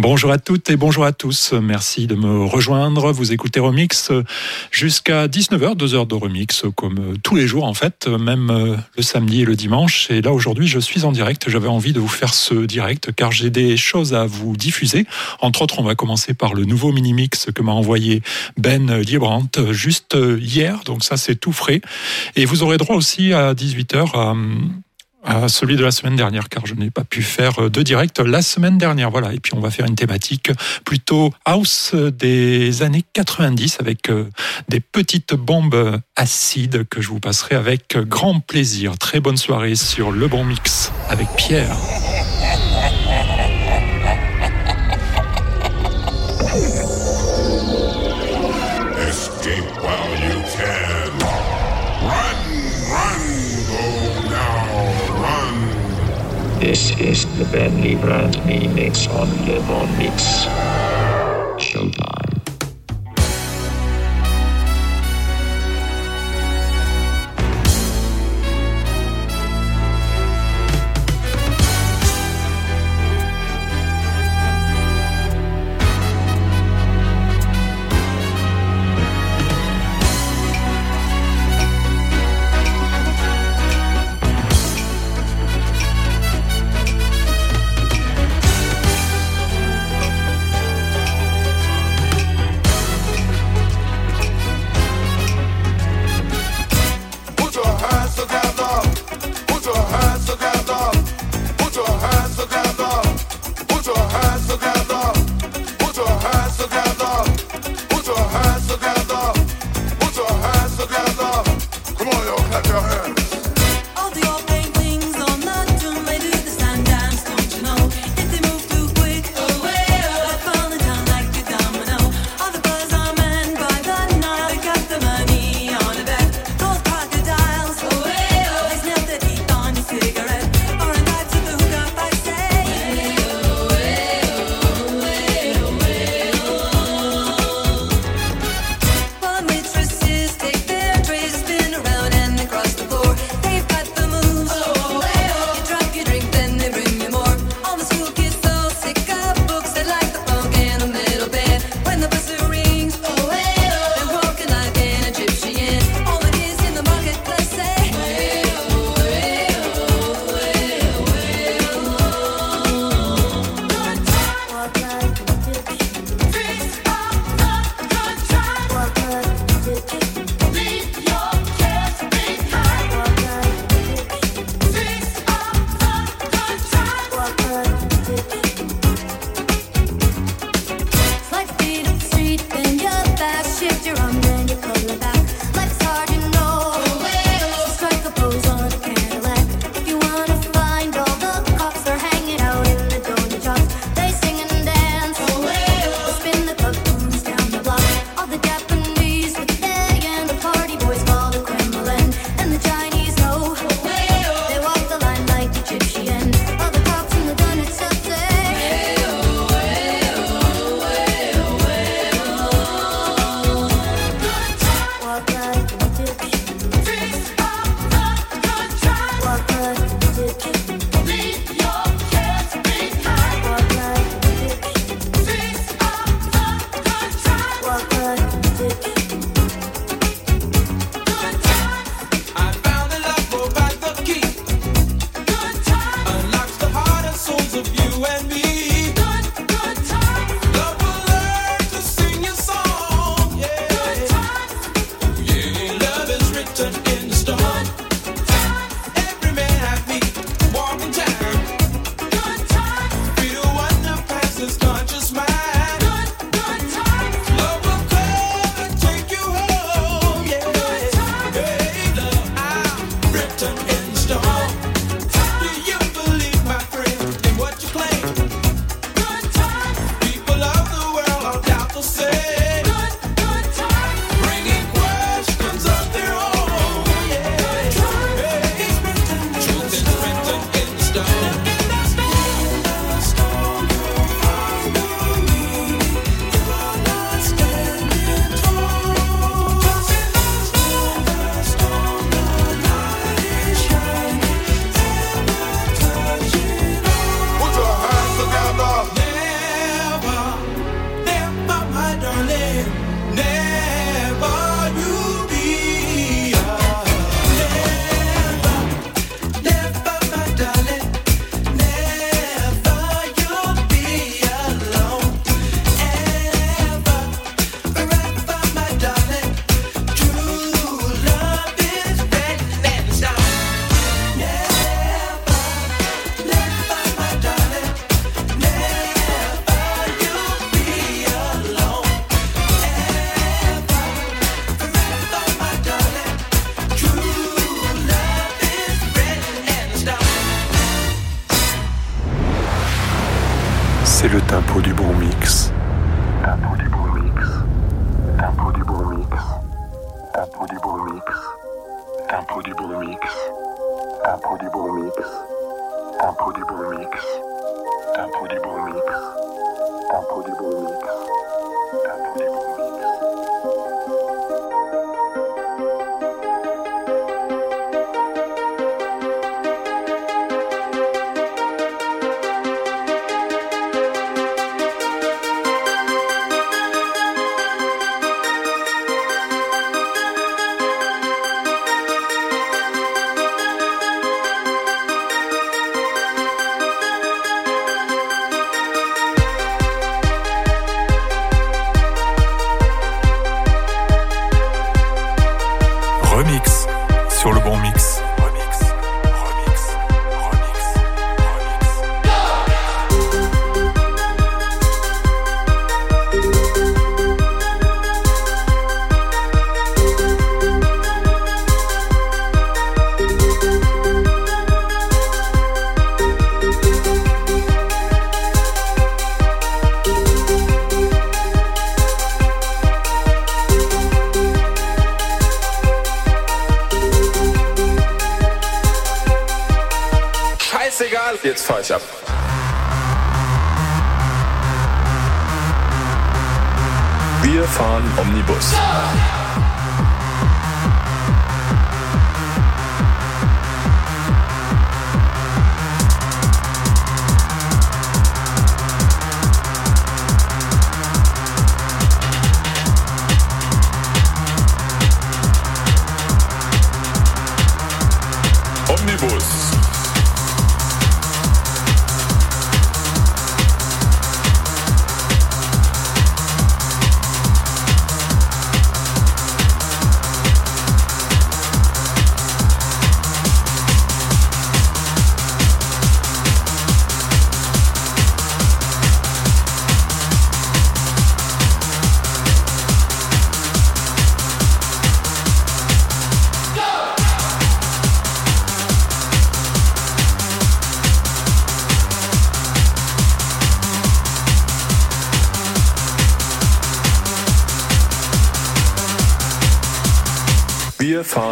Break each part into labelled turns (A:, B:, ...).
A: Bonjour à toutes et bonjour à tous. Merci de me rejoindre. Vous écoutez Remix jusqu'à 19h, 2 heures de remix comme tous les jours en fait, même le samedi et le dimanche. Et là aujourd'hui, je suis en direct. J'avais envie de vous faire ce direct car j'ai des choses à vous diffuser. Entre autres, on va commencer par le nouveau mini-mix que m'a envoyé Ben Liebrandt juste hier. Donc ça, c'est tout frais. Et vous aurez droit aussi à 18h à à celui de la semaine dernière, car je n'ai pas pu faire euh, de direct la semaine dernière. Voilà. Et puis on va faire une thématique plutôt house des années 90 avec euh, des petites bombes acides que je vous passerai avec grand plaisir. Très bonne soirée sur Le Bon Mix avec Pierre.
B: This is the Bentley Brand Mix on the Mix. Showtime.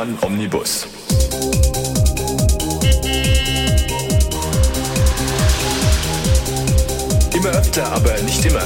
C: Fahren Omnibus. Immer öfter, aber nicht immer.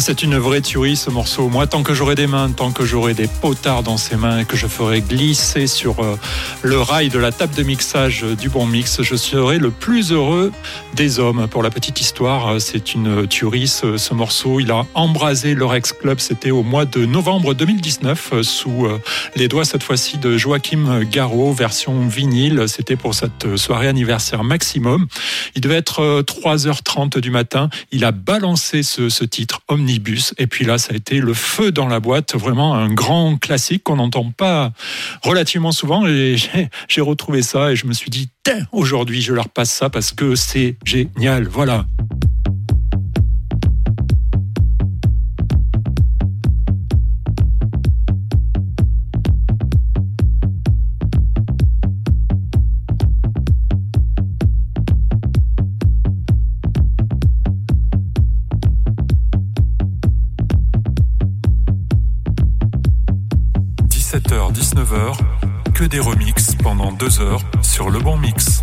A: Ah, c'est une vraie tuerie ce morceau. Moi, tant que j'aurai des mains, tant que j'aurai des potards dans ses mains et que je ferai glisser sur euh, le rail de la table de mixage du bon mix, je serai le plus heureux des hommes. Pour la petite histoire, euh, c'est une tuerie ce, ce morceau. Il a embrasé le Rex Club. C'était au mois de novembre 2019 euh, sous euh, les doigts cette fois-ci de Joachim Garraud, version vinyle. C'était pour cette soirée anniversaire maximum. Il devait être euh, 3h30 du matin. Il a balancé ce, ce titre Omnibus. Et puis là, ça a été le feu dans la boîte. Vraiment un grand classique qu'on n'entend pas relativement souvent. Et j'ai- retrouvé ça et je me suis dit, aujourd'hui, je leur passe ça parce que c'est génial. Voilà.
D: – 17h, 19h, des remixes pendant deux heures sur le bon mix.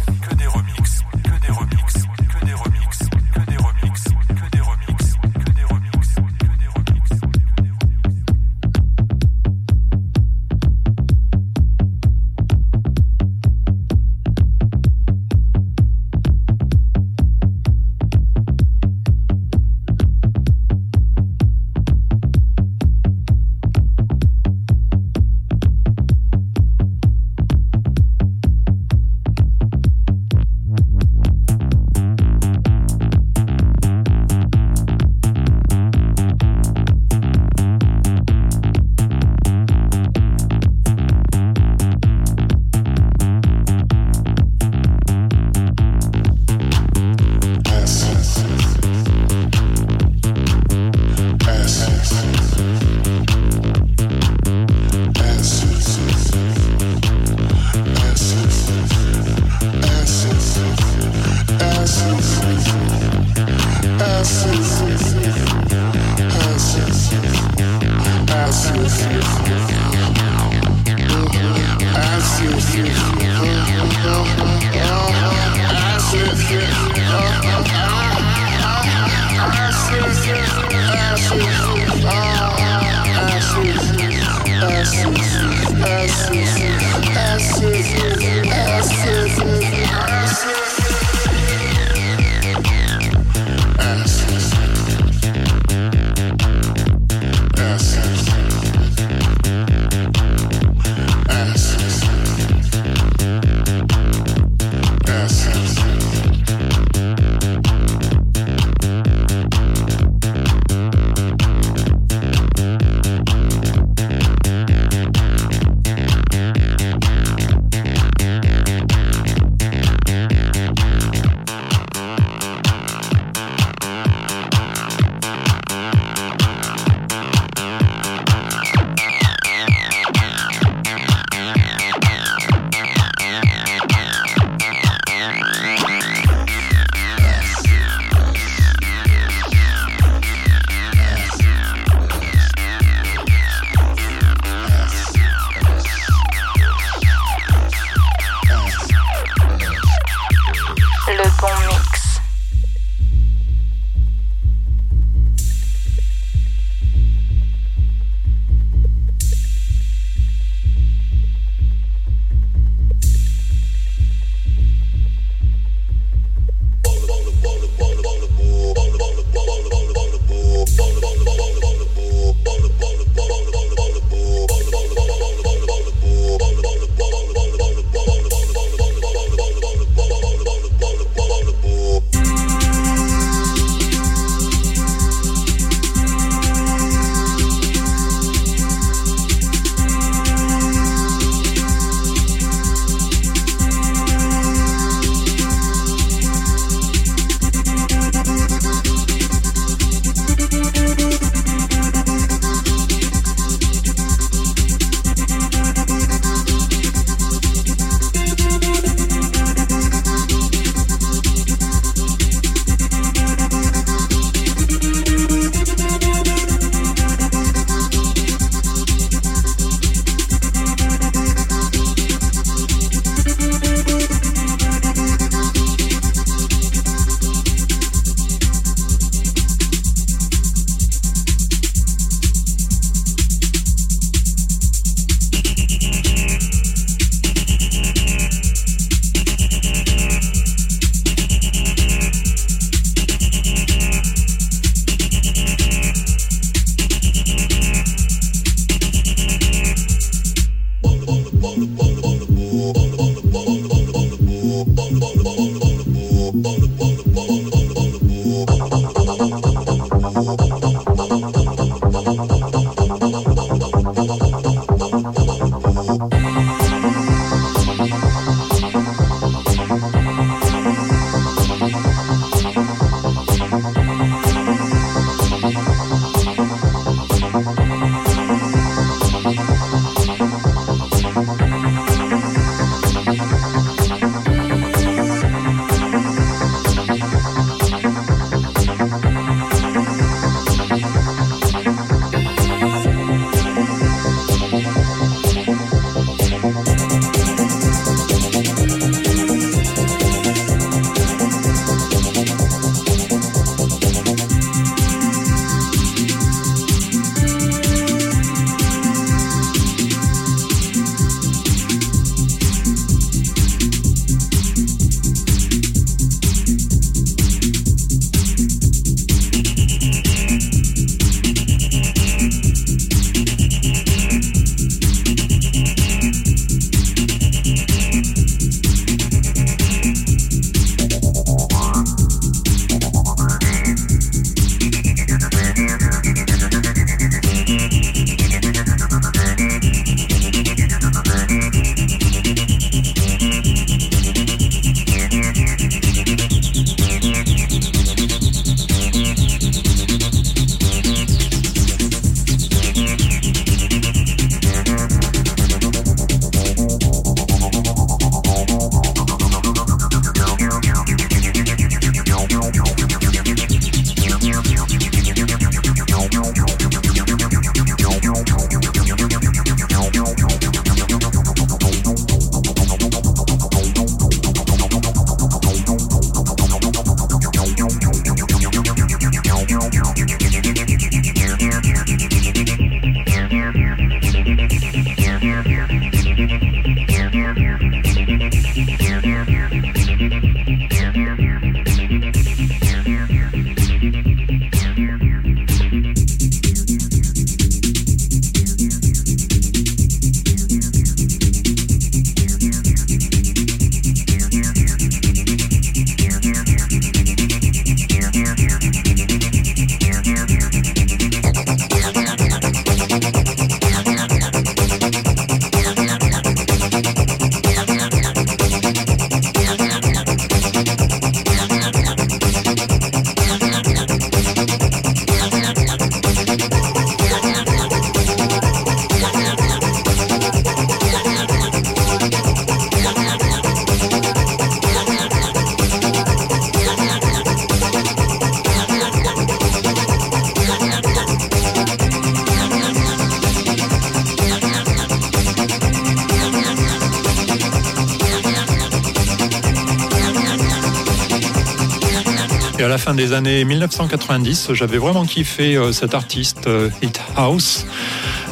D: Des
A: années 1990, j'avais vraiment kiffé euh, cet artiste euh, Hit House.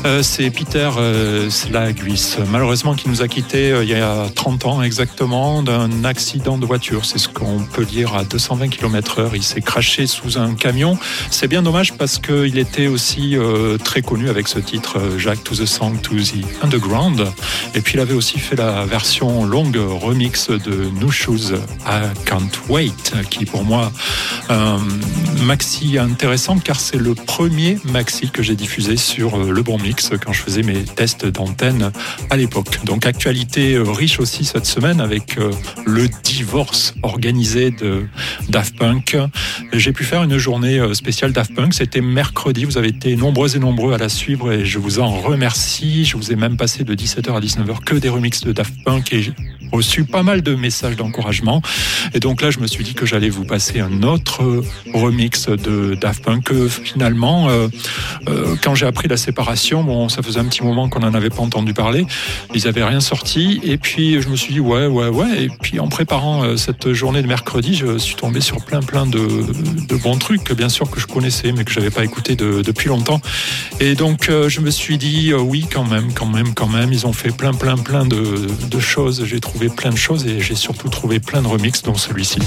A: Euh, c'est Peter Slaghuis, malheureusement qui nous a quittés il y a 30 ans exactement d'un accident de voiture. C'est ce qu'on peut dire à 220 km/h. Il s'est craché sous un camion. C'est bien dommage parce qu'il était aussi très connu avec ce titre Jack to the Song to the Underground. Et puis il avait aussi fait la version longue remix de New Shoes I Can't Wait, qui pour moi un maxi intéressant car c'est le premier maxi que j'ai diffusé sur euh, le bon mix quand je faisais mes tests d'antenne à l'époque. Donc actualité euh, riche aussi cette semaine avec euh, le divorce organisé de Daft Punk. J'ai pu faire une journée euh, spéciale Daft Punk. C'était mercredi. Vous avez été nombreux et nombreux à la suivre et je vous en remercie. Je vous ai même passé de 17h à 19h que des remixes de Daft Punk reçu pas mal de messages d'encouragement. Et donc là, je me suis dit que j'allais vous passer un autre remix de Daft Punk. Finalement, euh, euh, quand j'ai appris la séparation, bon, ça faisait un petit moment qu'on n'en avait pas entendu parler. Ils avaient rien sorti. Et puis, je me suis dit, ouais, ouais, ouais. Et puis, en préparant euh, cette journée de mercredi, je suis tombé sur plein, plein de, de bons trucs, bien sûr, que je connaissais, mais que j'avais pas écouté de- depuis longtemps. Et donc, je me suis dit, oui, quand même, quand même, quand même. Ils ont fait plein, plein, plein de, de choses. J'ai trouvé plein de choses et j'ai surtout trouvé plein de remixes, dont celui-ci.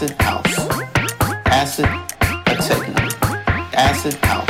E: acid house, acid a techno, acid house.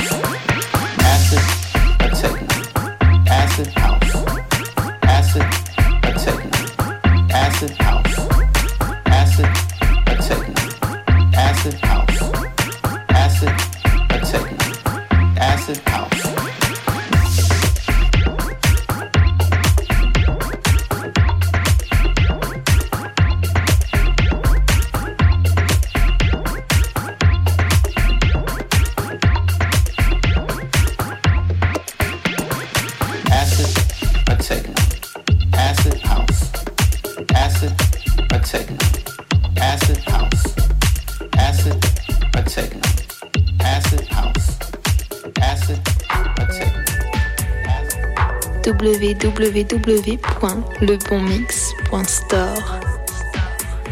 E: www.lebonmix.store.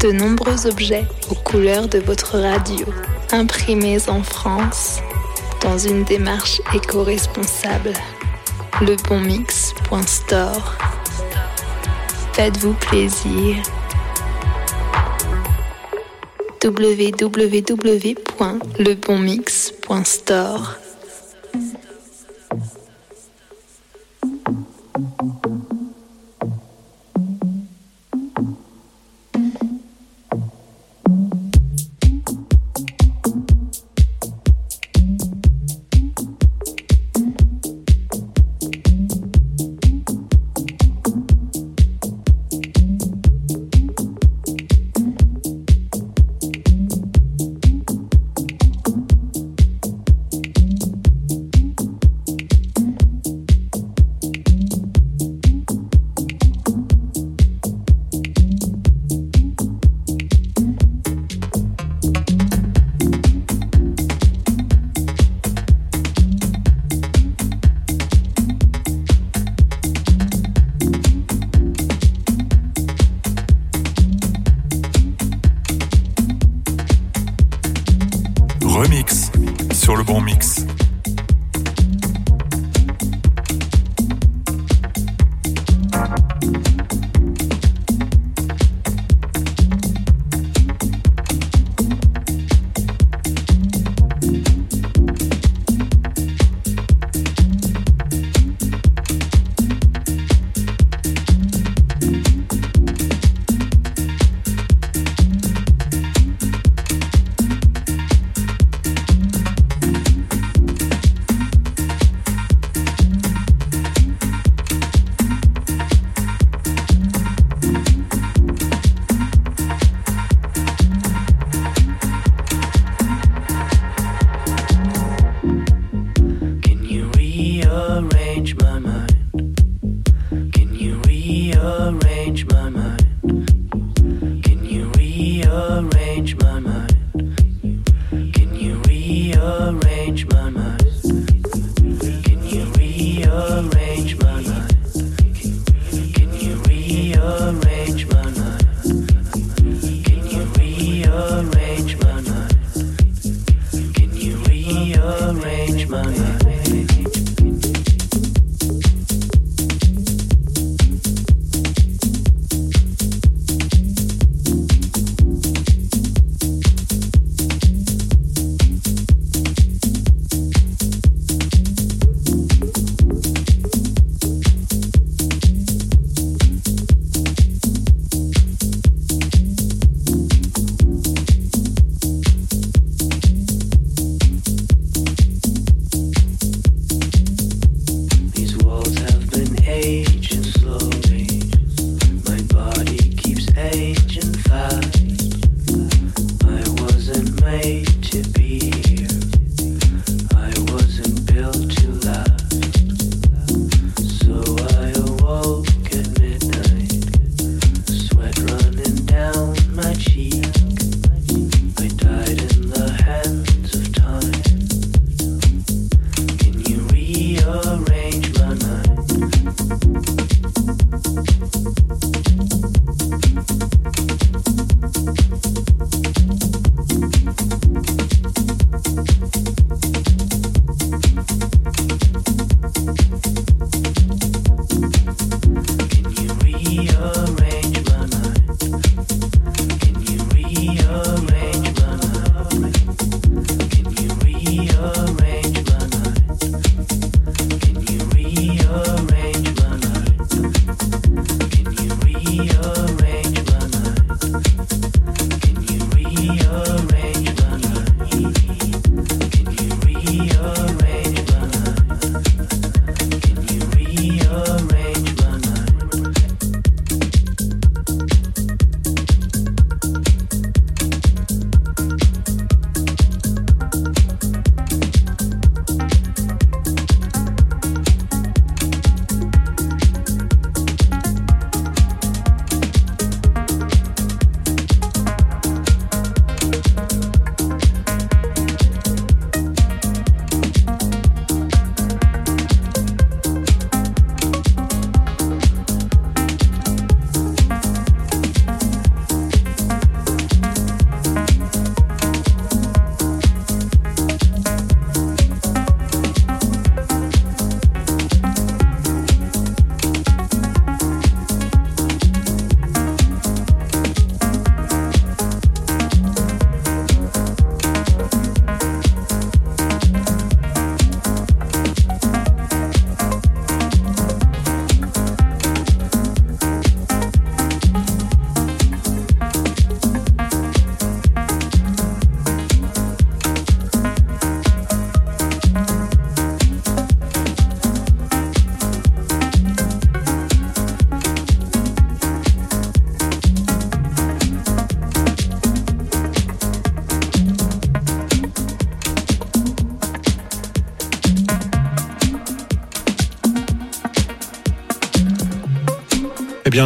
E: De nombreux objets aux couleurs de votre radio, imprimés en France dans une démarche éco-responsable. Lebonmix.store. Faites-vous plaisir. www.lebonmix.store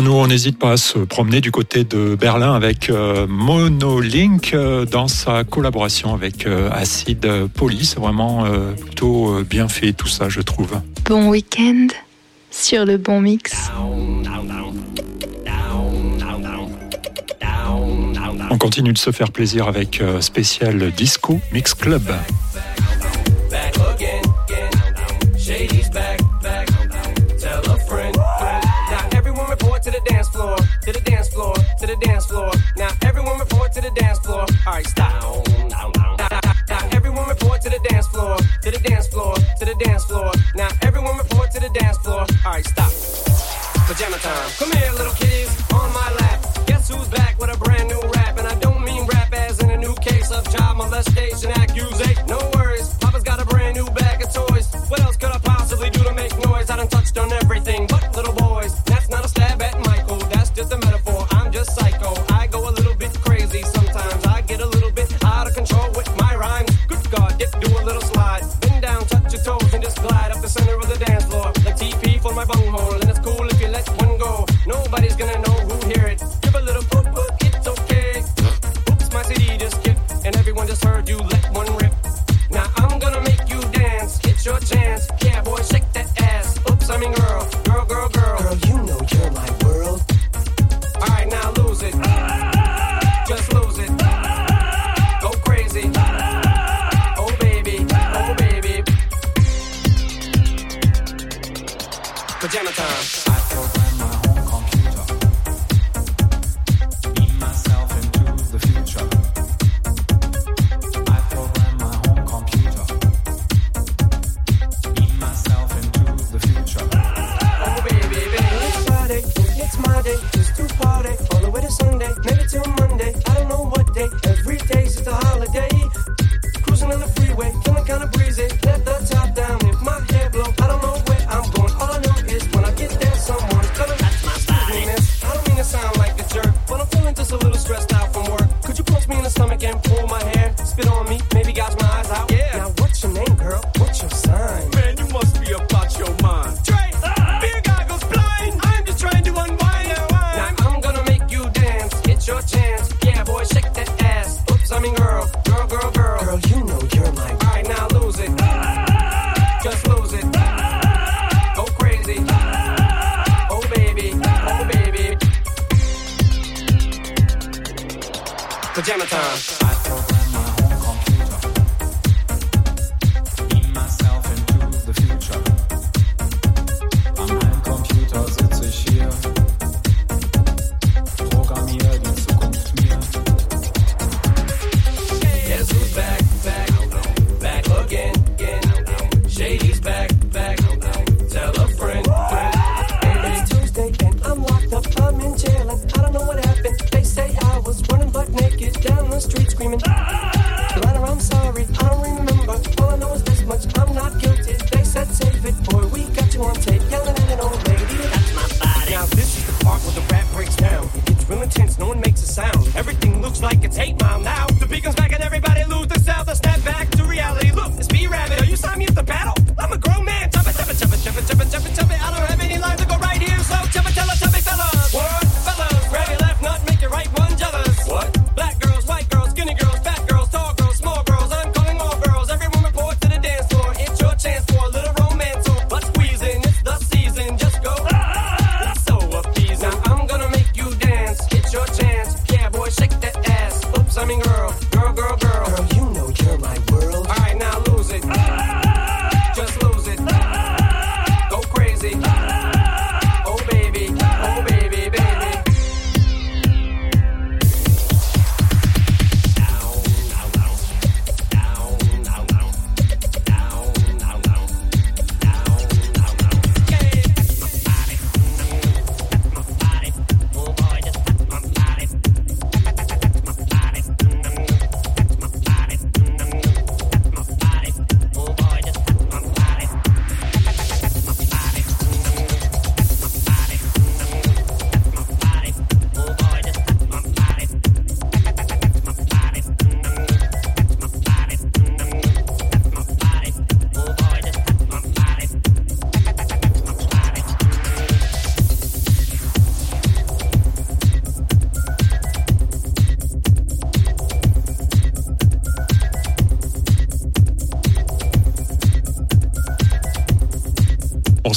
A: nous, on n'hésite pas à se promener du côté de Berlin avec euh, Monolink euh, dans sa collaboration avec euh, Acid Poly. C'est vraiment plutôt bien fait tout ça, je trouve.
E: Bon week-end sur le bon mix.
A: On continue de se faire plaisir avec spécial Disco Mix Club.
F: Come here.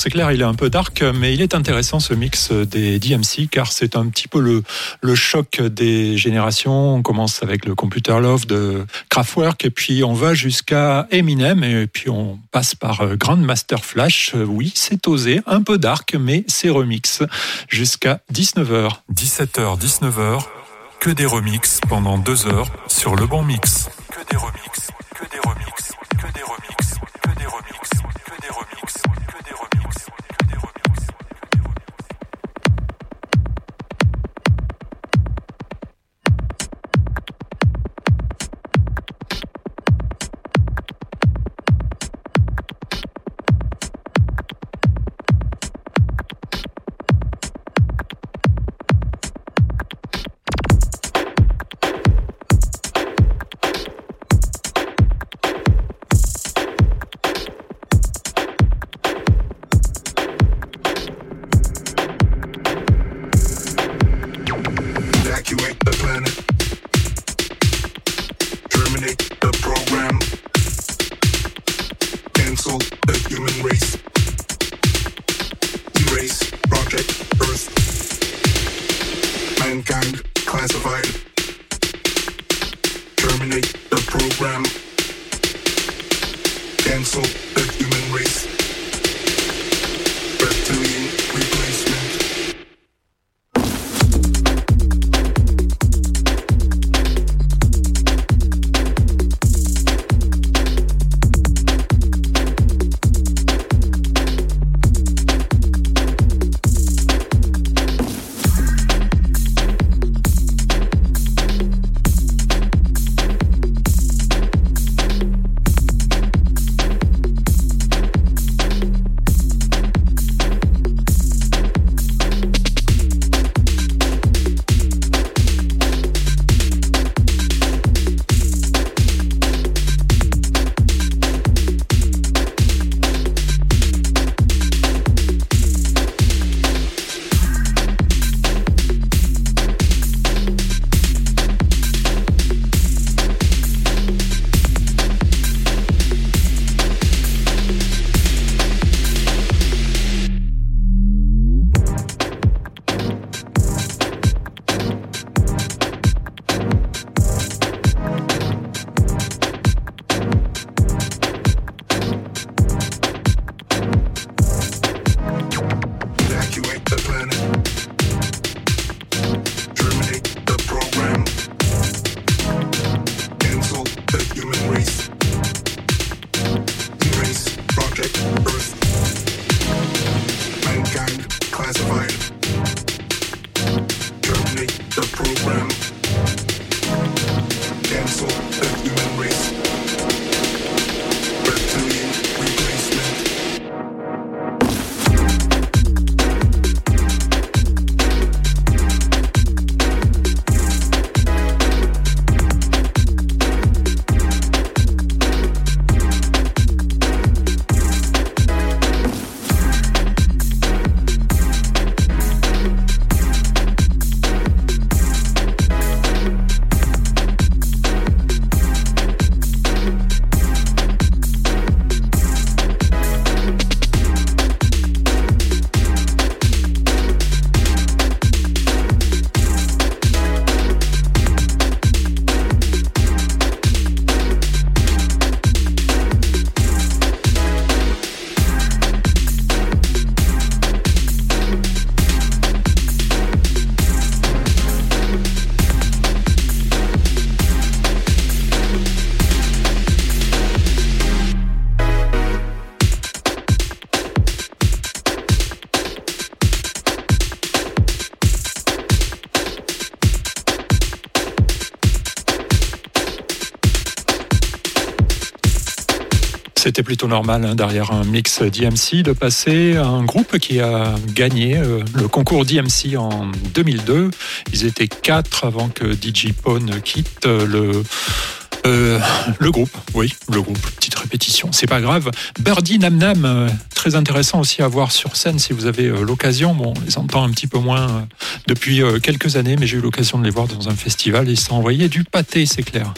A: C'est clair, il est un peu dark, mais il est intéressant ce mix des DMC car c'est un petit peu le, choc des générations. On commence avec le Computer Love de Kraftwerk et puis on va jusqu'à Eminem et puis on passe par Grandmaster Flash. Oui, c'est osé, un peu dark, mais c'est remix jusqu'à 19h.
D: 17h, 19h, que des remixes pendant deux heures sur le bon mix. Que des remixes,
A: normal hein, derrière un mix DMC de passer un groupe qui a gagné euh, le concours DMC en 2002. Ils étaient quatre avant que DJ Pone quitte le euh, le groupe, oui, le groupe. Petite répétition, c'est pas grave. Birdie Nam Nam, euh, très intéressant aussi à voir sur scène si vous avez euh, l'occasion. Bon, on les entend un petit peu moins depuis quelques années, mais j'ai eu l'occasion de les voir dans un festival et s'en envoyé du pâté, c'est clair.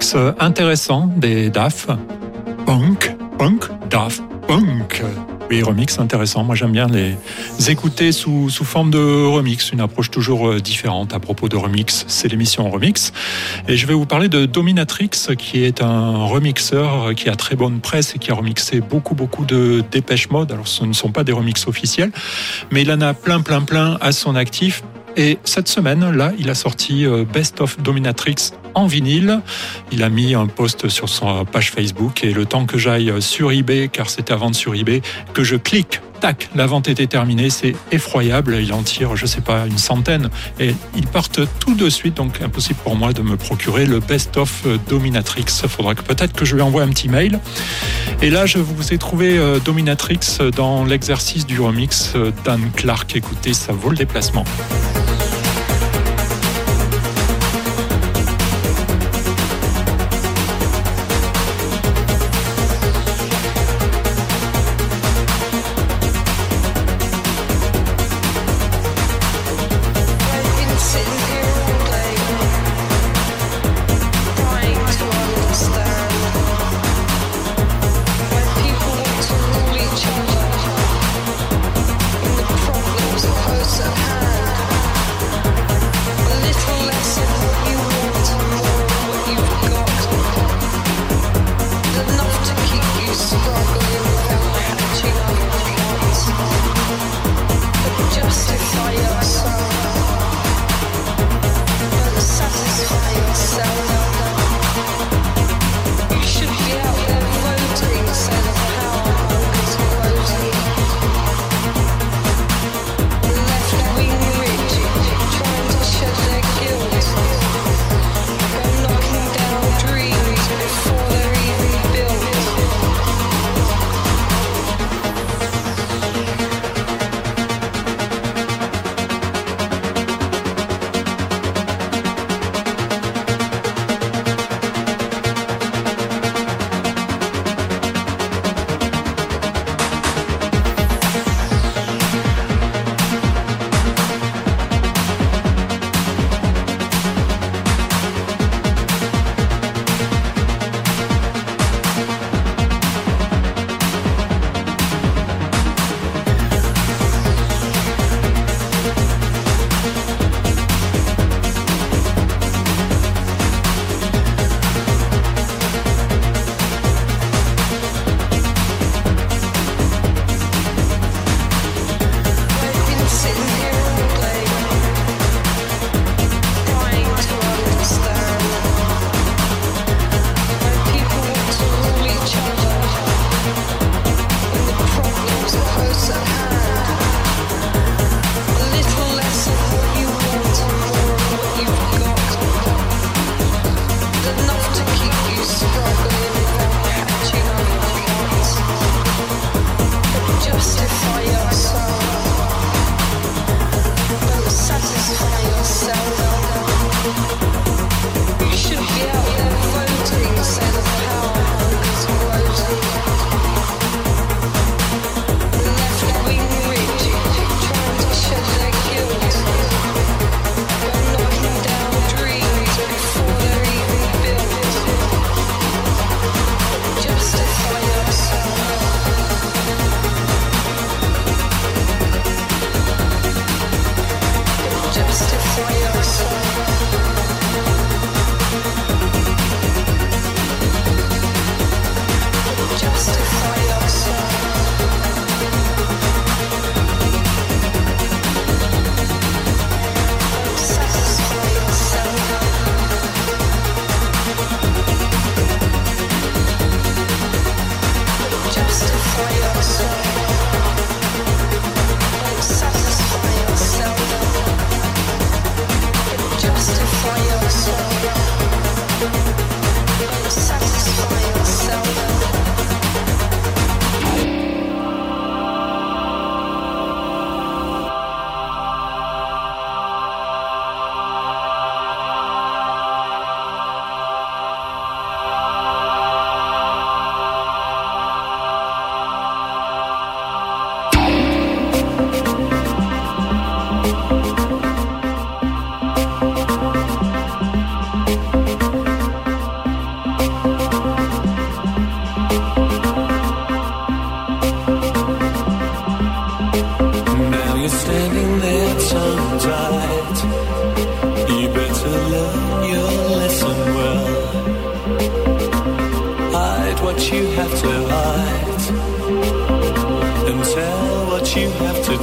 D: Remix
G: intéressant des DAF. Punk, punk, DAF, punk. Oui, remix intéressant. Moi, j'aime bien les écouter sous, sous forme de remix, une approche toujours euh, différente à propos de remix. C'est l'émission Remix. Et je vais vous parler de Dominatrix, qui est un remixeur qui a très bonne presse et qui a remixé beaucoup, beaucoup de Dépêche Mode. Alors, ce ne sont pas des remixes officiels, mais il en a plein, plein, plein à son actif. Et cette semaine, là, il a sorti euh, Best of Dominatrix en vinyle. Il a mis un post sur sa page Facebook et le temps que j'aille sur eBay, car c'était à vendre sur eBay, que je clique tac, la vente était terminée, c'est effroyable, il en tire, je sais pas, une centaine, et ils partent tout de suite, donc impossible pour moi de me procurer le best-of Dominatrix. Il faudra que peut-être que je lui envoie un petit mail. Et là, je vous ai trouvé euh, Dominatrix dans l'exercice du remix d'Anne Clark. Écoutez, ça vaut le déplacement.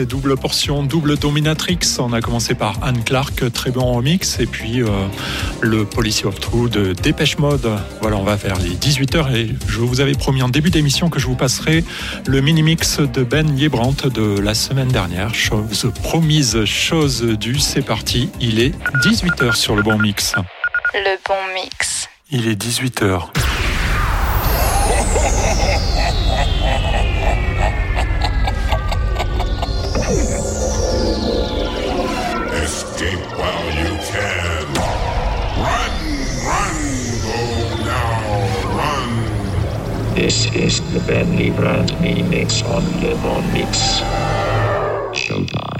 A: ces doubles portions, double dominatrix. On a commencé par Anne Clark, très bon mix, et puis euh, le Policy of True de Dépêche Mode. Voilà, on va vers les 18h et je vous avais promis en début d'émission que je vous passerai le mini-mix de Ben Yebrant de la semaine dernière. Chose promise, chose due, c'est parti. Il est 18h sur le bon mix.
E: Le bon mix.
A: Il est 18h.
H: This is the Benny Brand Mix on the Mix. Showtime.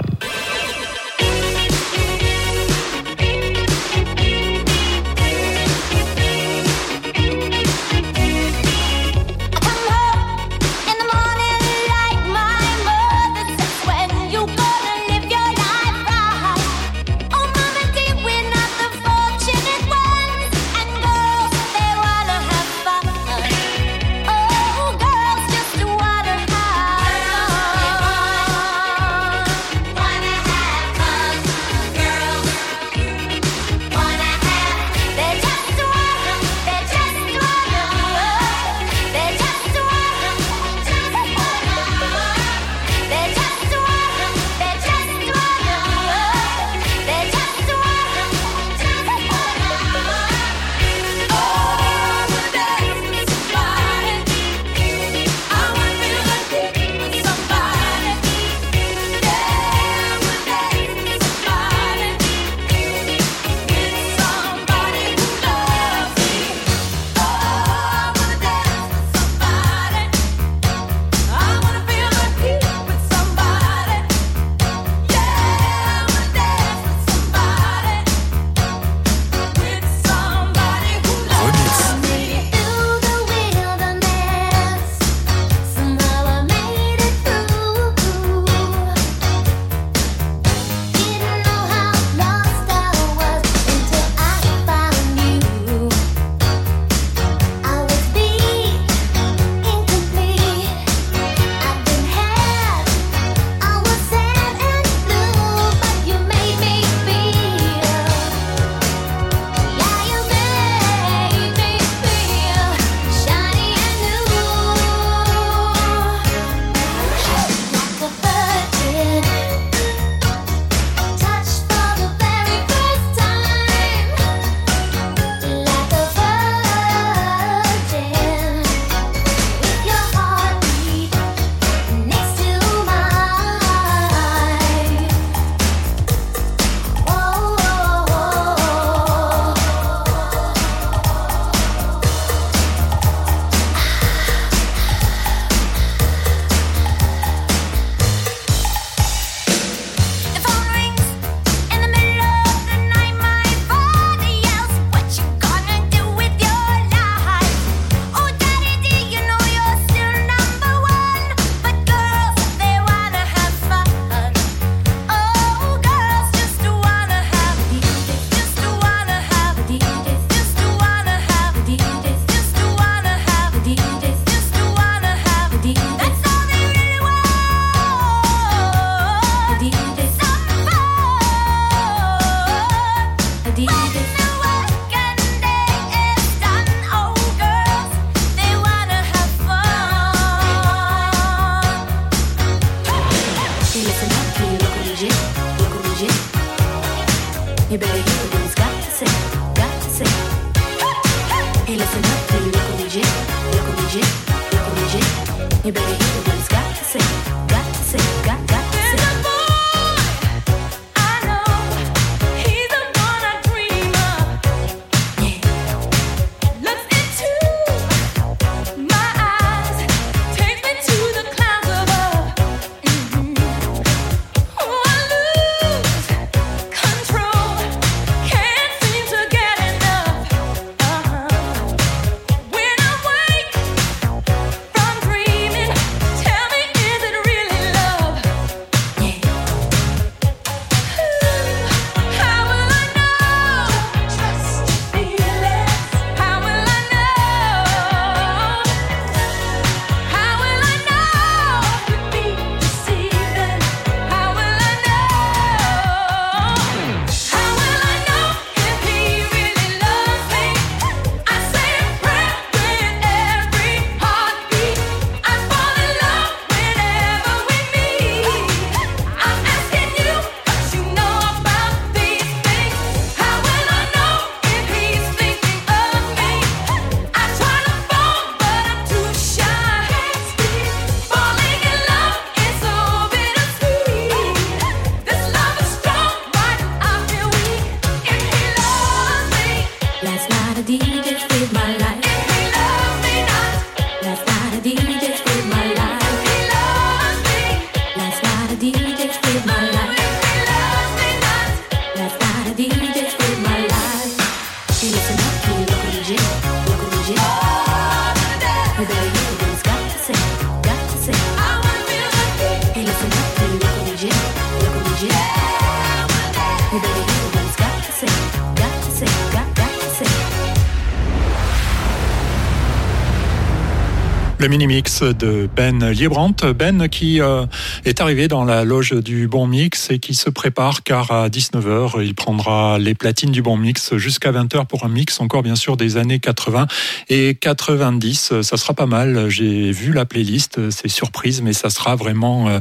A: Mini-mix de Ben Liebrandt. Ben qui euh, est arrivé dans la loge du Bon Mix et qui se prépare car à 19h, il prendra les platines du Bon Mix jusqu'à 20h pour un mix encore bien sûr des années 80 et 90. Ça sera pas mal. J'ai vu la playlist, c'est surprise mais ça sera vraiment euh,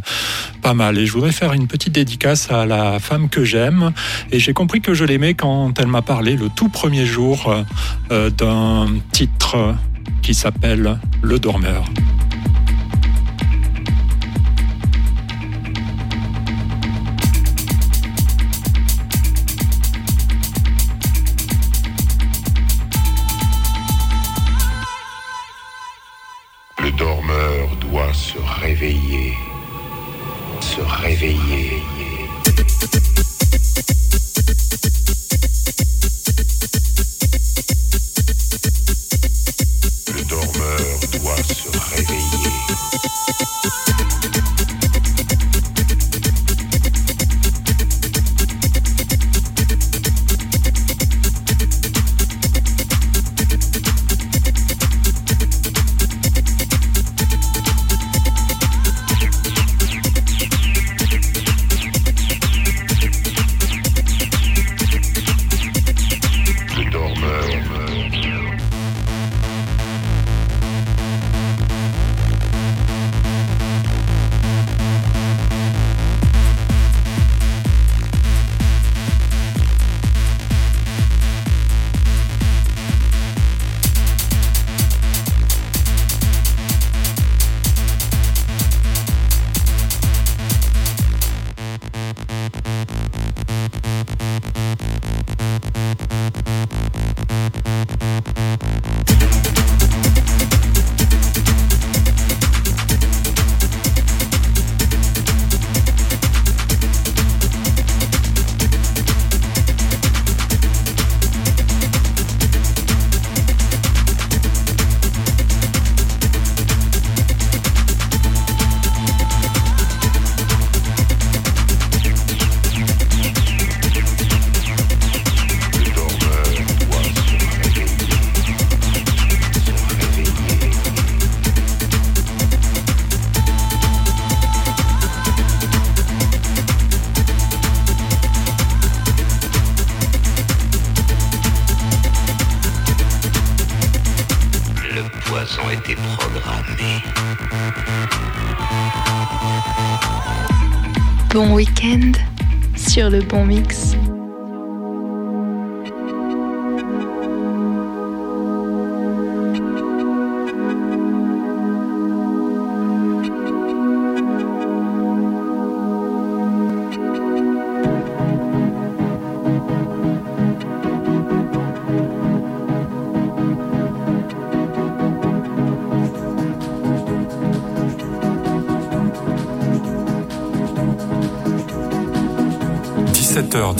A: pas mal. Et je voudrais faire une petite dédicace à la femme que j'aime et j'ai compris que je l'aimais quand elle m'a parlé le tout premier jour euh, d'un titre qui s'appelle Le Dormeur.
I: Le dormeur doit se réveiller, se réveiller.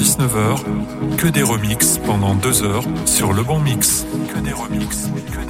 A: 17h-19h, que des remixes pendant deux heures sur le bon mix. Que des remixes, que des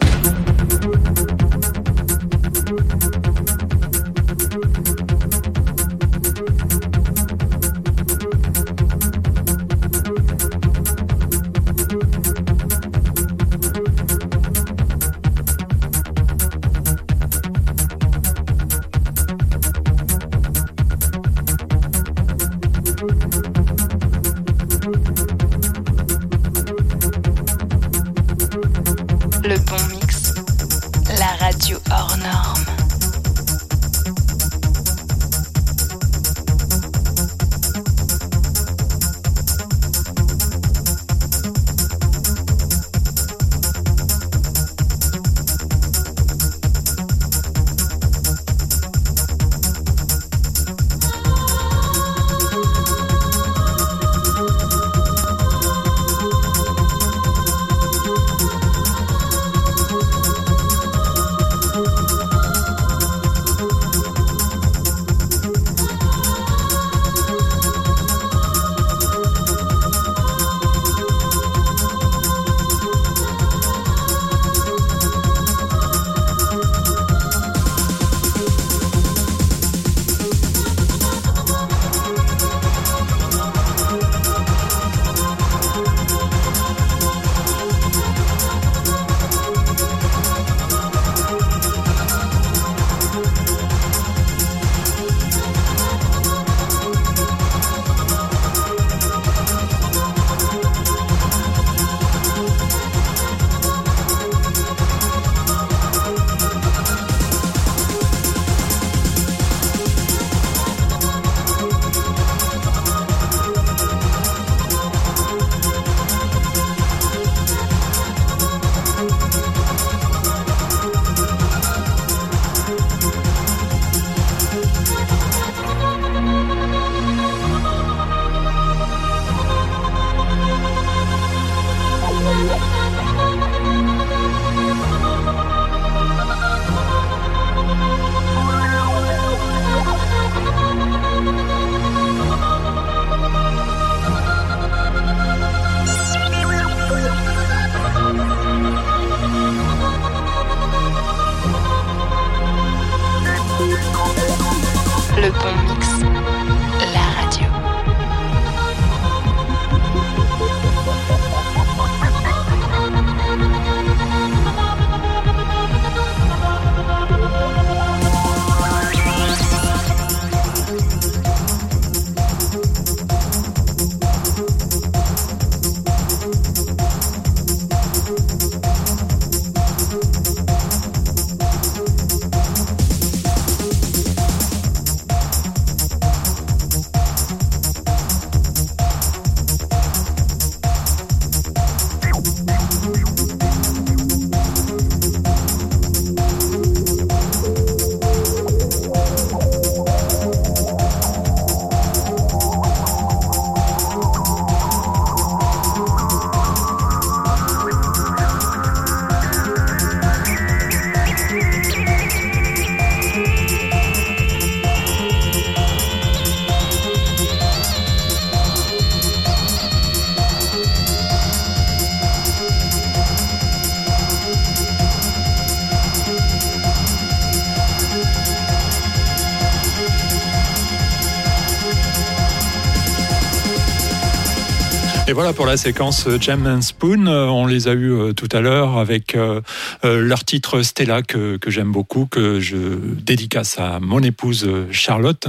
A: Pour la séquence Jam and Spoon. Euh, On les a eus euh, tout à l'heure avec euh, euh, leur titre Stella que, j'aime beaucoup, que je dédicace à mon épouse euh, Charlotte,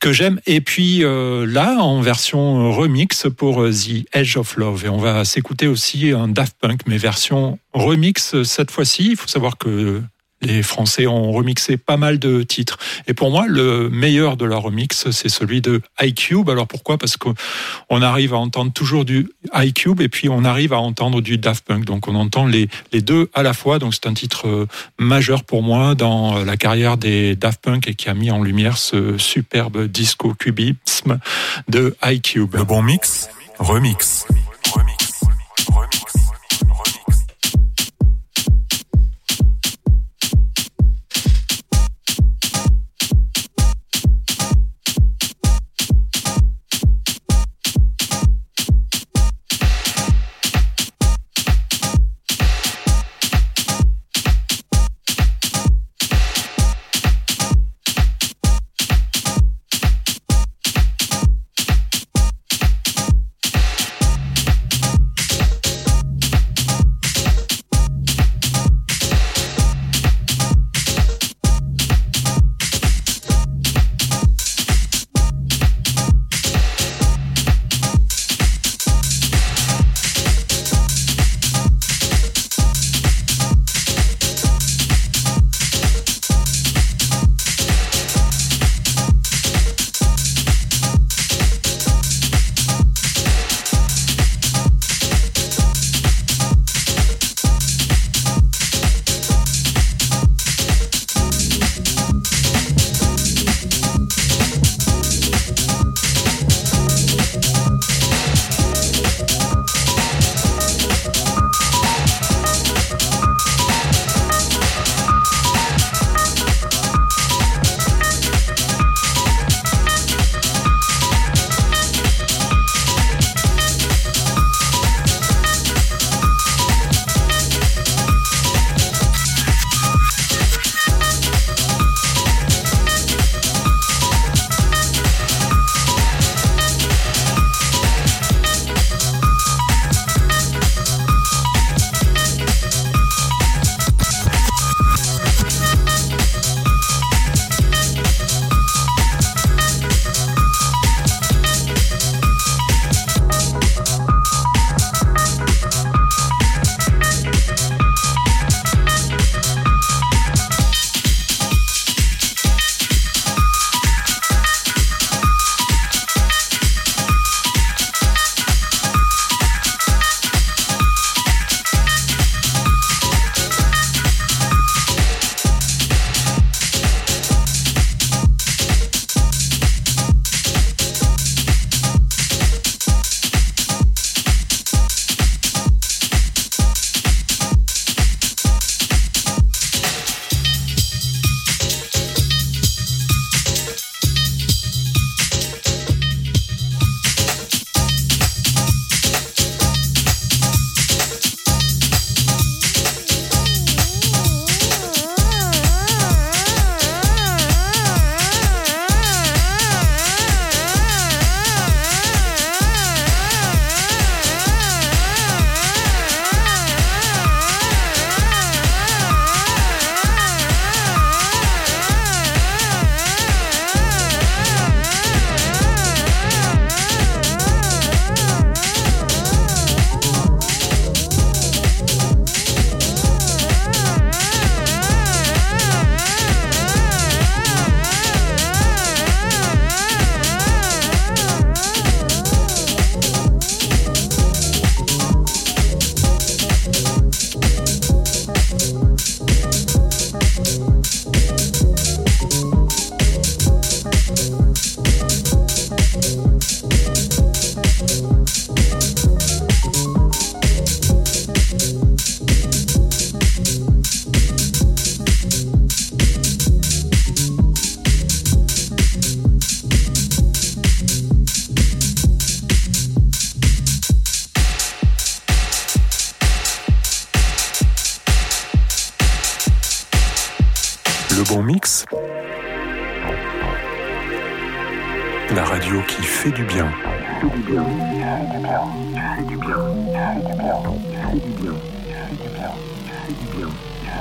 A: que j'aime. Et puis euh, là, en version remix pour euh, The Edge of Love. Et on va s'écouter aussi un Daft Punk, mais version remix euh, cette fois-ci. Il faut savoir que les Français ont remixé pas mal de titres. Et pour moi, le meilleur de leur remix, c'est celui de iCube. Alors pourquoi? Parce qu'on arrive à entendre toujours du iCube et puis on arrive à entendre du Daft Punk. Donc on entend les, les deux à la fois. Donc c'est un titre euh, majeur pour moi dans euh, la carrière des Daft Punk et qui a mis en lumière ce superbe disco cubisme de iCube.
D: Le bon mix, remix. Remix. Remix.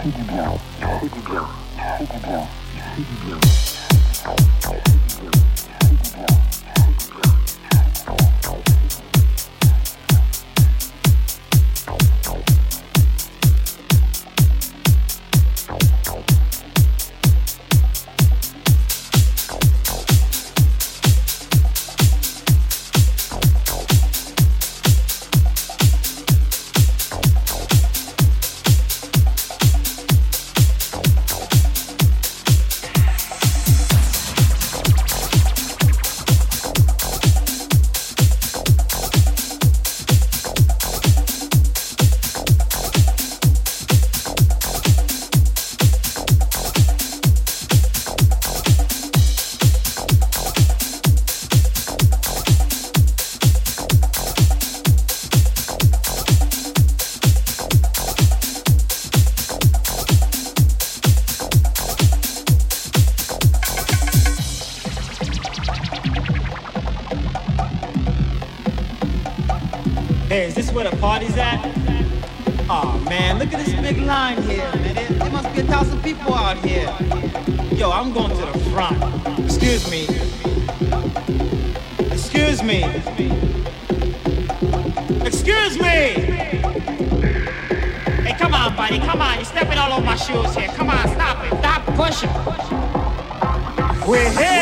D: fait du bien.
B: Il fait du bien. Il fait du bien. Il fait du bien.
J: party's at? oh, man, look at this big line here, man. There, there must be a thousand people out here. Yo, I'm going to the front. Excuse me. Excuse me. Excuse me. Hey, come on, buddy. Come on. You're stepping all over my shoes here. Come on, stop it. Stop pushing. We're here.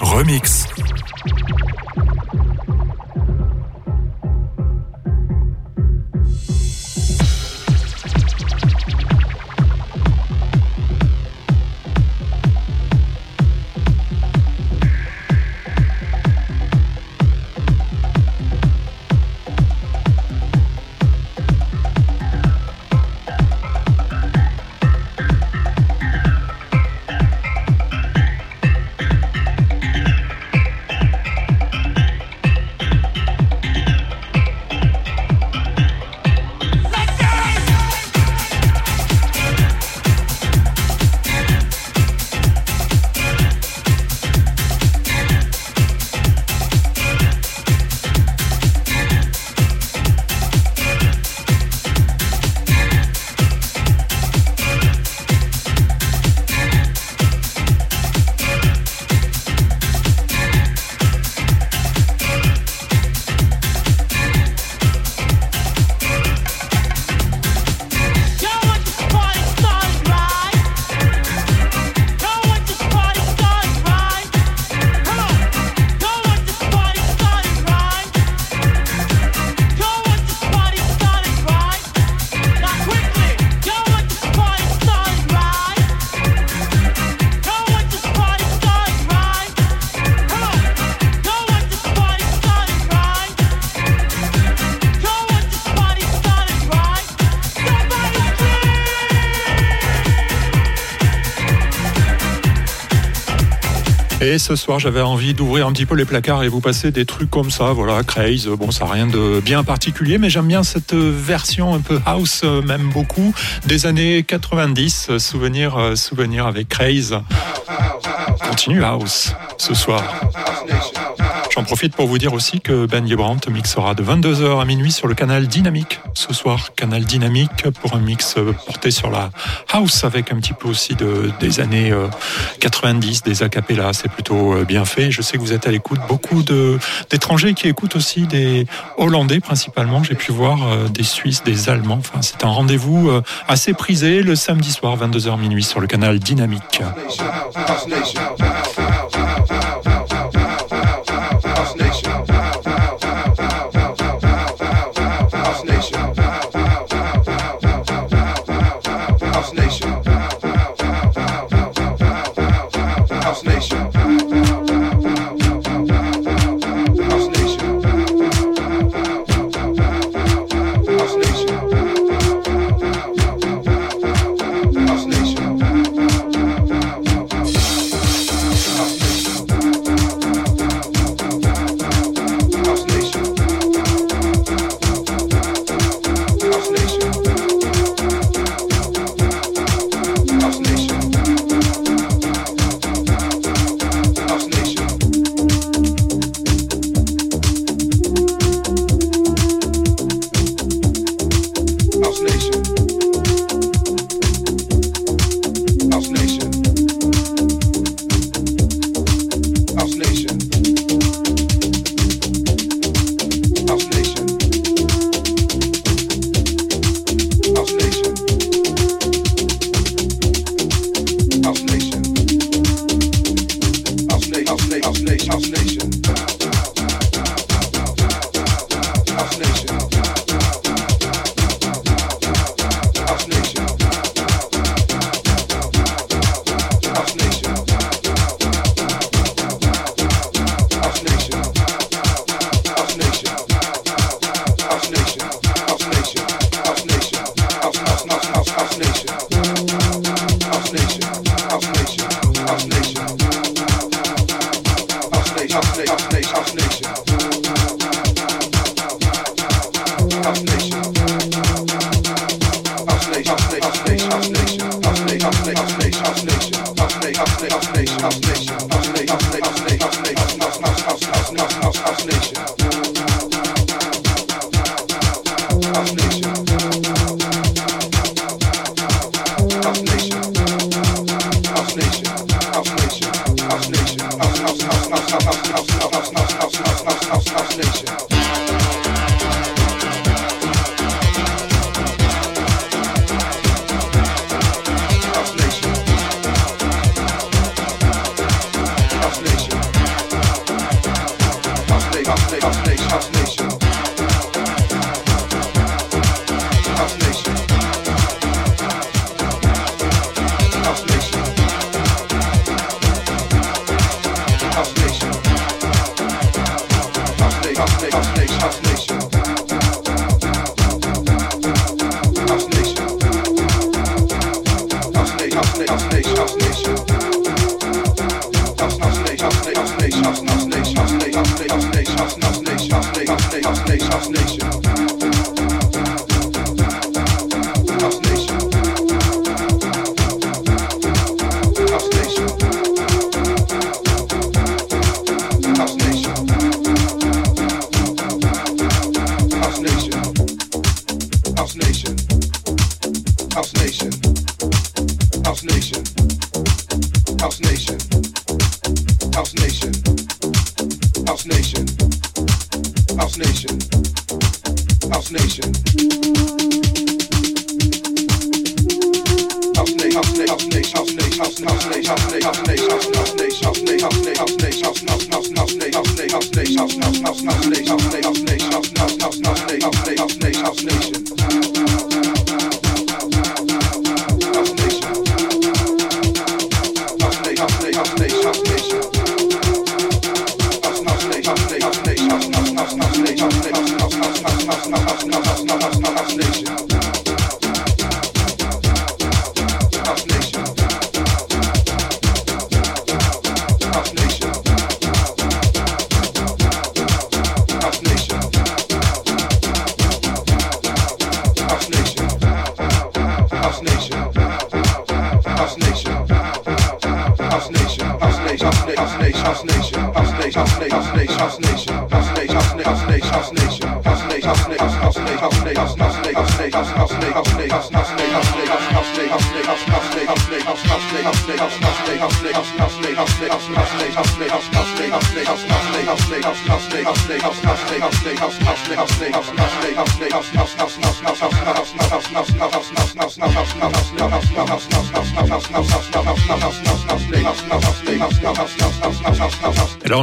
A: Remix. Ce soir, j'avais envie d'ouvrir un petit peu les placards et vous passer des trucs comme ça, voilà, craze. Bon, ça n'a rien de bien particulier, mais j'aime bien cette version un peu house, euh, même beaucoup, des années 90. euh, Souvenir, euh, souvenir avec craze. Continue house ce soir. J'en profite pour vous dire aussi que Ben Yebrandt mixera de 22h à minuit sur le canal Dynamique. Ce soir, canal Dynamique pour un mix euh, porté sur la house avec un petit peu aussi de, des années euh, 90, des acapellas. C'est plutôt euh, bien fait. Je sais que vous êtes à l'écoute. Beaucoup d'étrangers qui écoutent aussi des Hollandais principalement. J'ai pu voir euh, des Suisses, des Allemands. Enfin, c'est un rendez-vous euh, assez prisé le samedi soir, 22h minuit sur le canal Dynamique.
K: House Nation.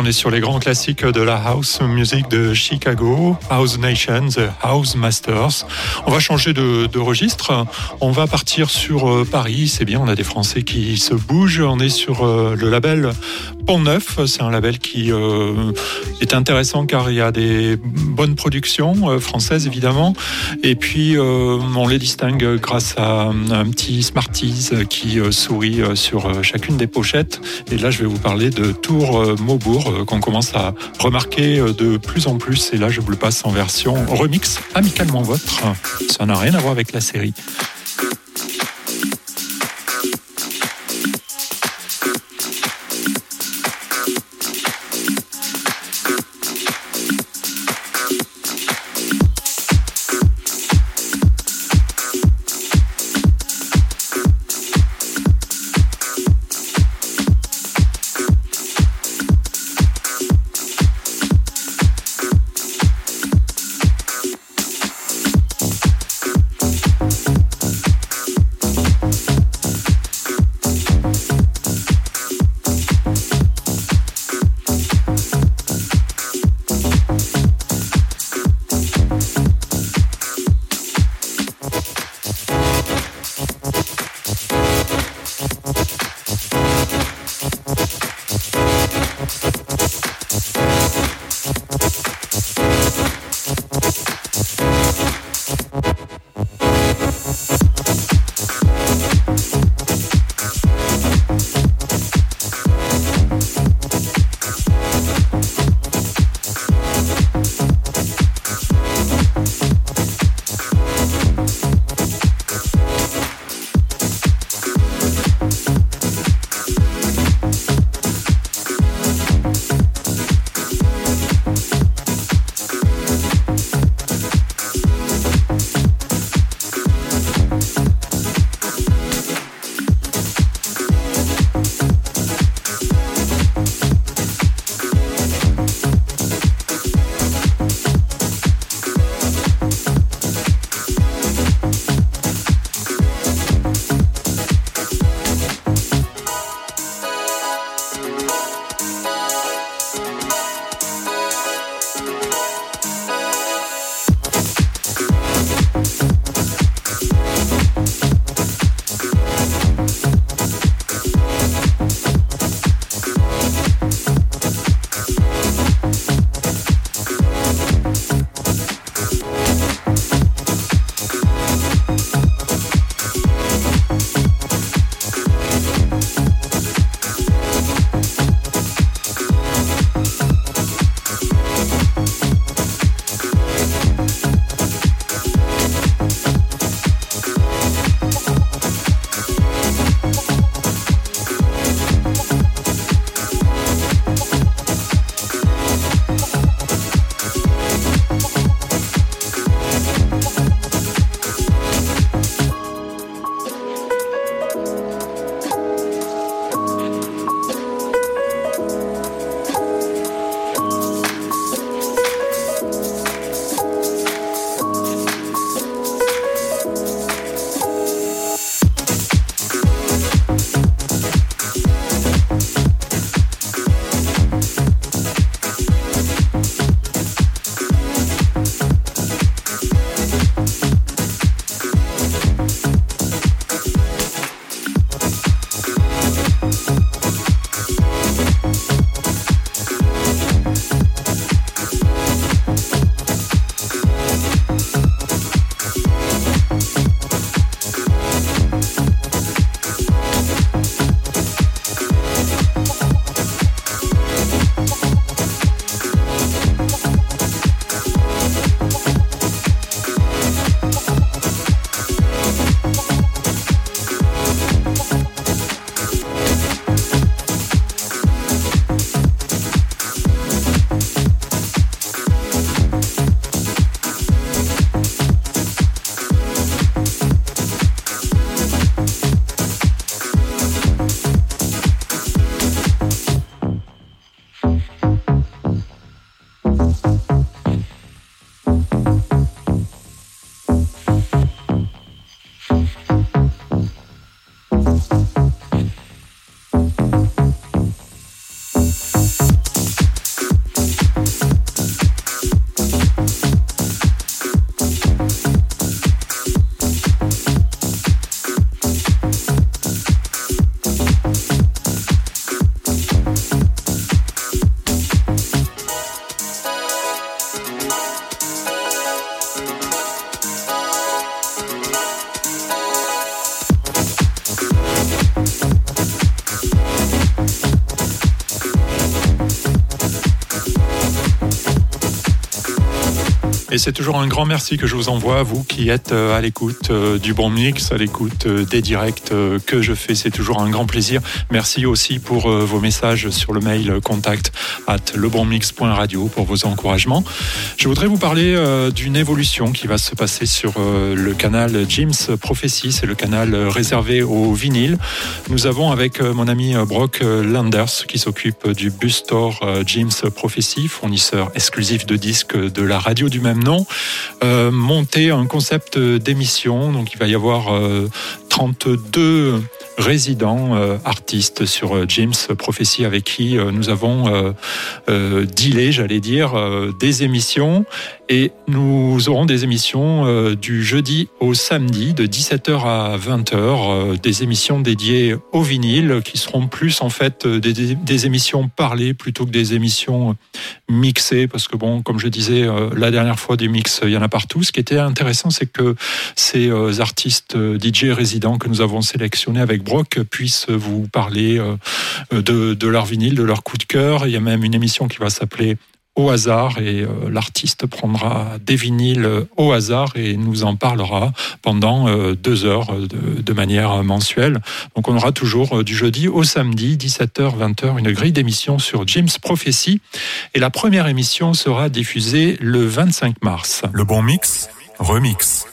A: On est sur les grands classiques de la house music de Chicago, House Nation, The House Masters. On va changer de, registre. On va partir sur euh, Paris. C'est bien, on a des Français qui se bougent. On est sur euh, le label Pont Neuf. C'est un label qui euh, est intéressant car il y a des bonnes productions françaises évidemment. Et puis on les distingue grâce à un petit Smarties qui sourit sur chacune des pochettes. Et là, je vais vous parler de Tour Maubourg qu'on commence à remarquer euh, de plus en plus. Et là, je vous le passe en version remix amicalement vôtre. Ça n'a rien à voir avec la série. Et c'est toujours un grand merci que je vous envoie, vous qui êtes euh, à l'écoute euh, du bon mix, à l'écoute euh, des directs que je fais. C'est toujours un grand plaisir. Merci aussi pour vos messages sur le mail contact at lebonmix.radio pour vos encouragements. Je voudrais vous parler d'une évolution qui va se passer sur le canal Jim's Prophecy. C'est le canal réservé au vinyle. Nous avons avec mon ami Brock Landers qui s'occupe du bus store Jim's Prophecy, fournisseur exclusif de disques de la radio du même euh, monter un concept d'émission. Donc il va y avoir 32 résidents euh, artistes sur euh, James Prophecy avec qui euh, nous avons dealé, j'allais dire, des émissions. Et nous aurons des émissions du jeudi au samedi de 17h à 20h, des émissions dédiées au vinyle qui seront plus en fait des, des, émissions parlées plutôt que des émissions mixées parce que bon, comme je disais la dernière fois, des mix, il y en a partout. Ce qui était intéressant, c'est que ces artistes DJ résidents que nous avons sélectionnés avec Brock puissent vous parler euh, de, leur vinyle, de leur coup de cœur. Il y a même une émission qui va s'appeler au hasard et euh, l'artiste prendra des vinyles au hasard et nous en parlera pendant euh, deux heures de, de, manière mensuelle. Donc on aura toujours du jeudi au samedi 17h 20h une grille d'émissions sur James Prophecy et la première émission sera diffusée le 25 mars.
D: Le bon mix, remix.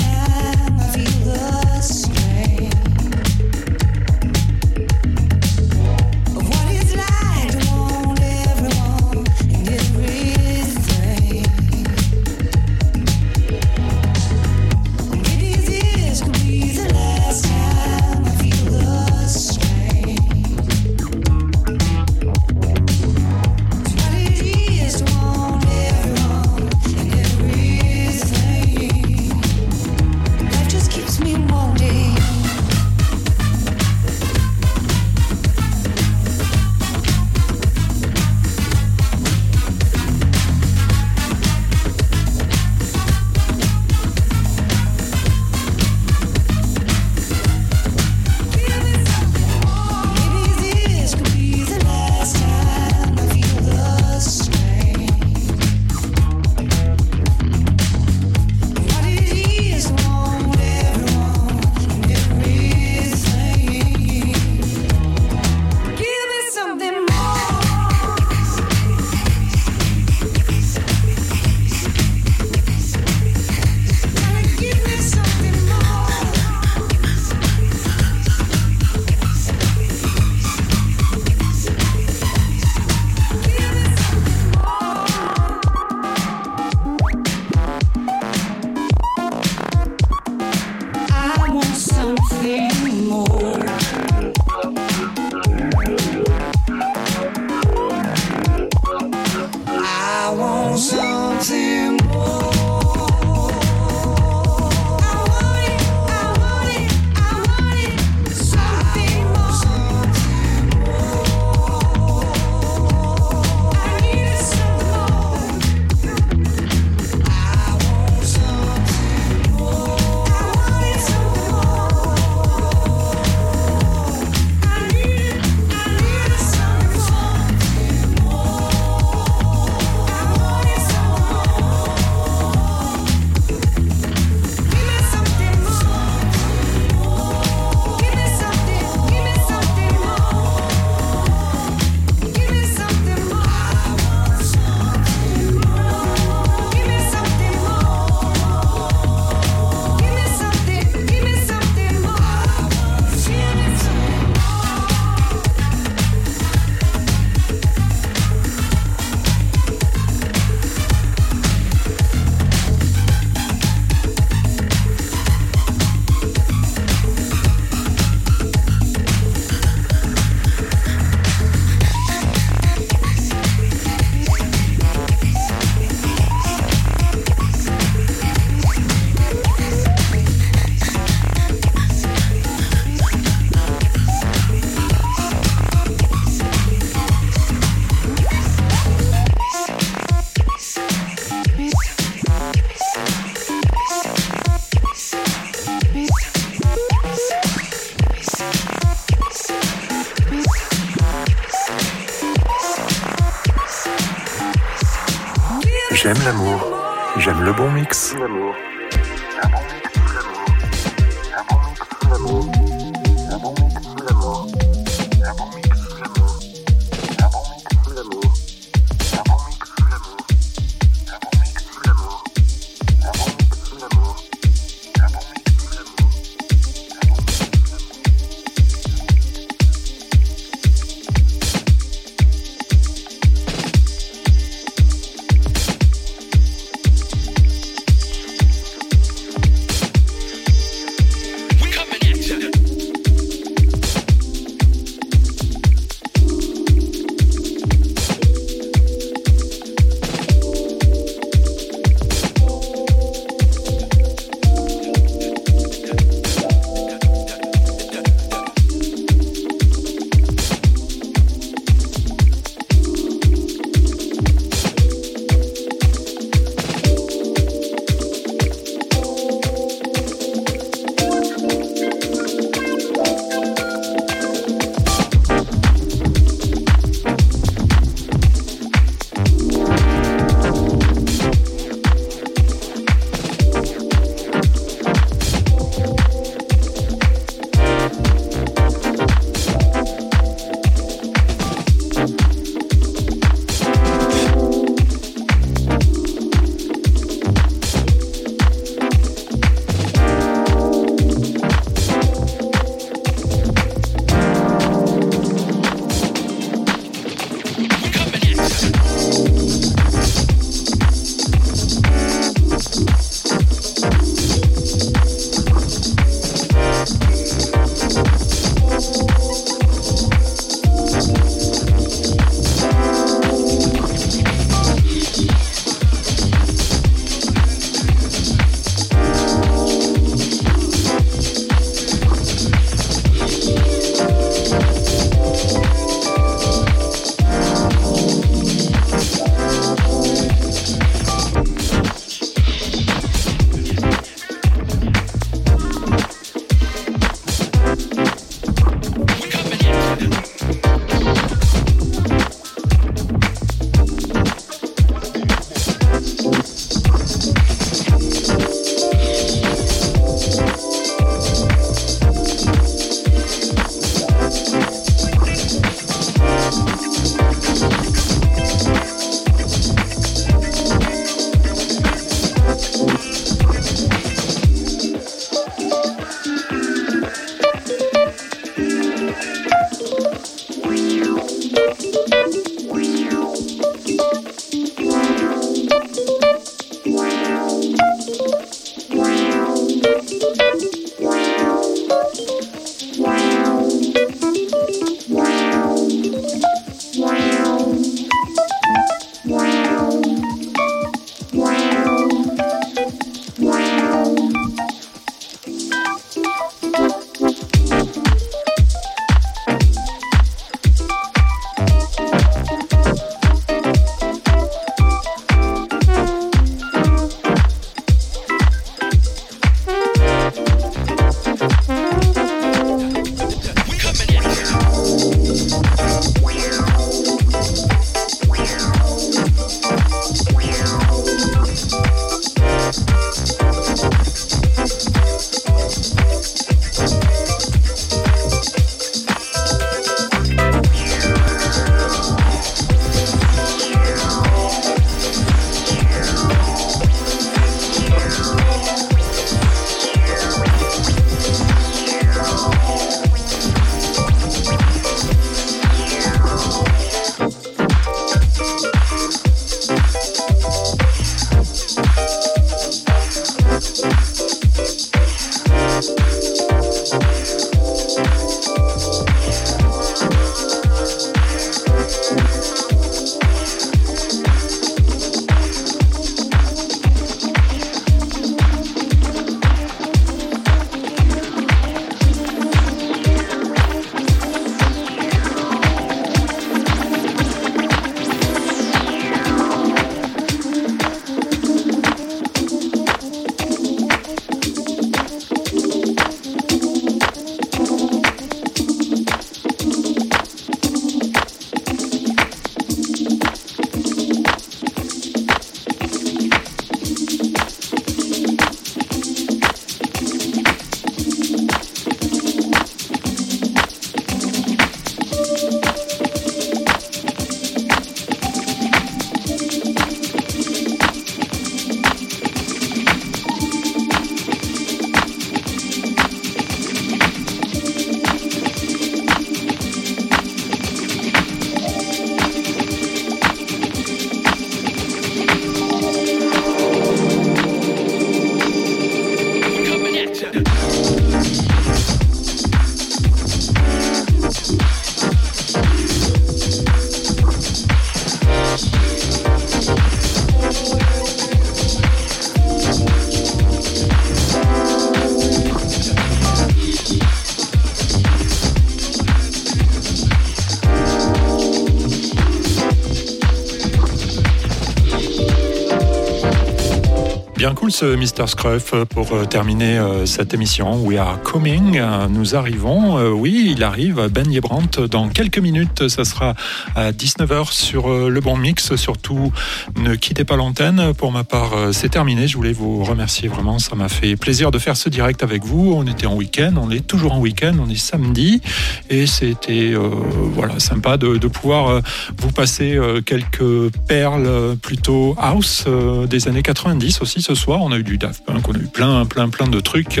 A: Bien cool ce Mr. Scruff pour euh, terminer euh, cette émission. We are coming. Euh, Nous arrivons. Euh, Oui, il arrive. Ben Yebrandt dans quelques minutes. Ça sera à 19h sur euh, le bon mix. Surtout, ne quittez pas l'antenne. Pour ma part, euh, c'est terminé. Je voulais vous remercier vraiment. Ça m'a fait plaisir de faire ce direct avec vous. On était en week-end. On est toujours en week-end. On est samedi. Et c'était euh, voilà, sympa de, pouvoir euh, vous passer euh, quelques perles euh, plutôt house euh, des années 90 aussi soir. On a eu du Daft Punk, on a eu plein, plein, plein de trucs.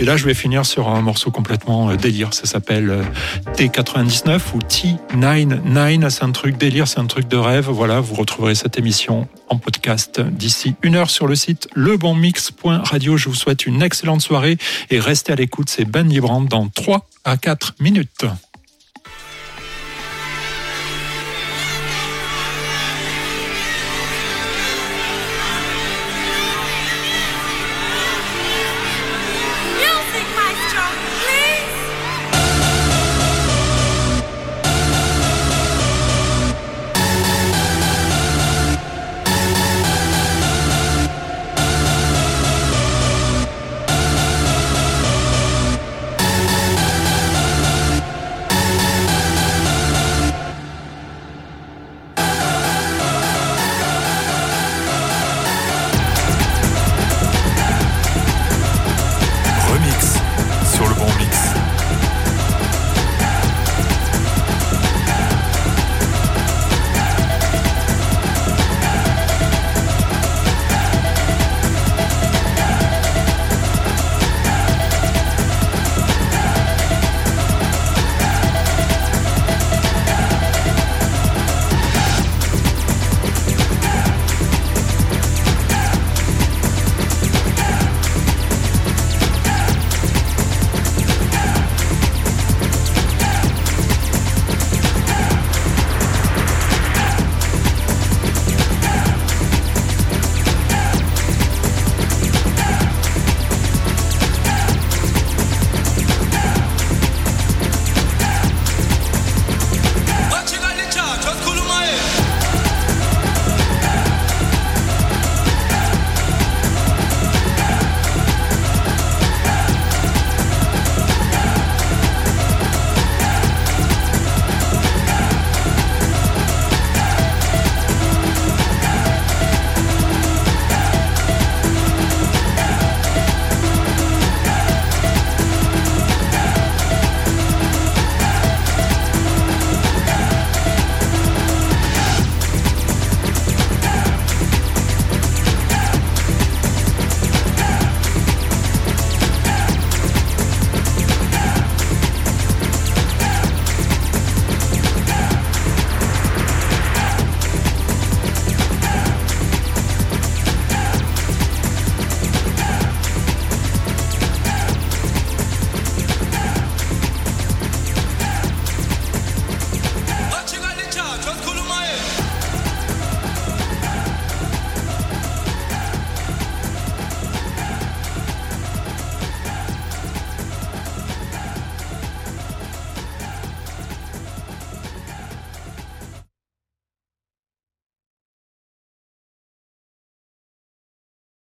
A: Et là, je vais finir sur un morceau complètement euh, délire. Ça s'appelle euh, T99 ou T99. C'est un truc délire, c'est un truc de rêve. Voilà, vous retrouverez cette émission en podcast d'ici une heure sur le site lebonmix.radio. Je vous souhaite une excellente soirée et restez à l'écoute. C'est Ben Librand dans 3 à 4 minutes.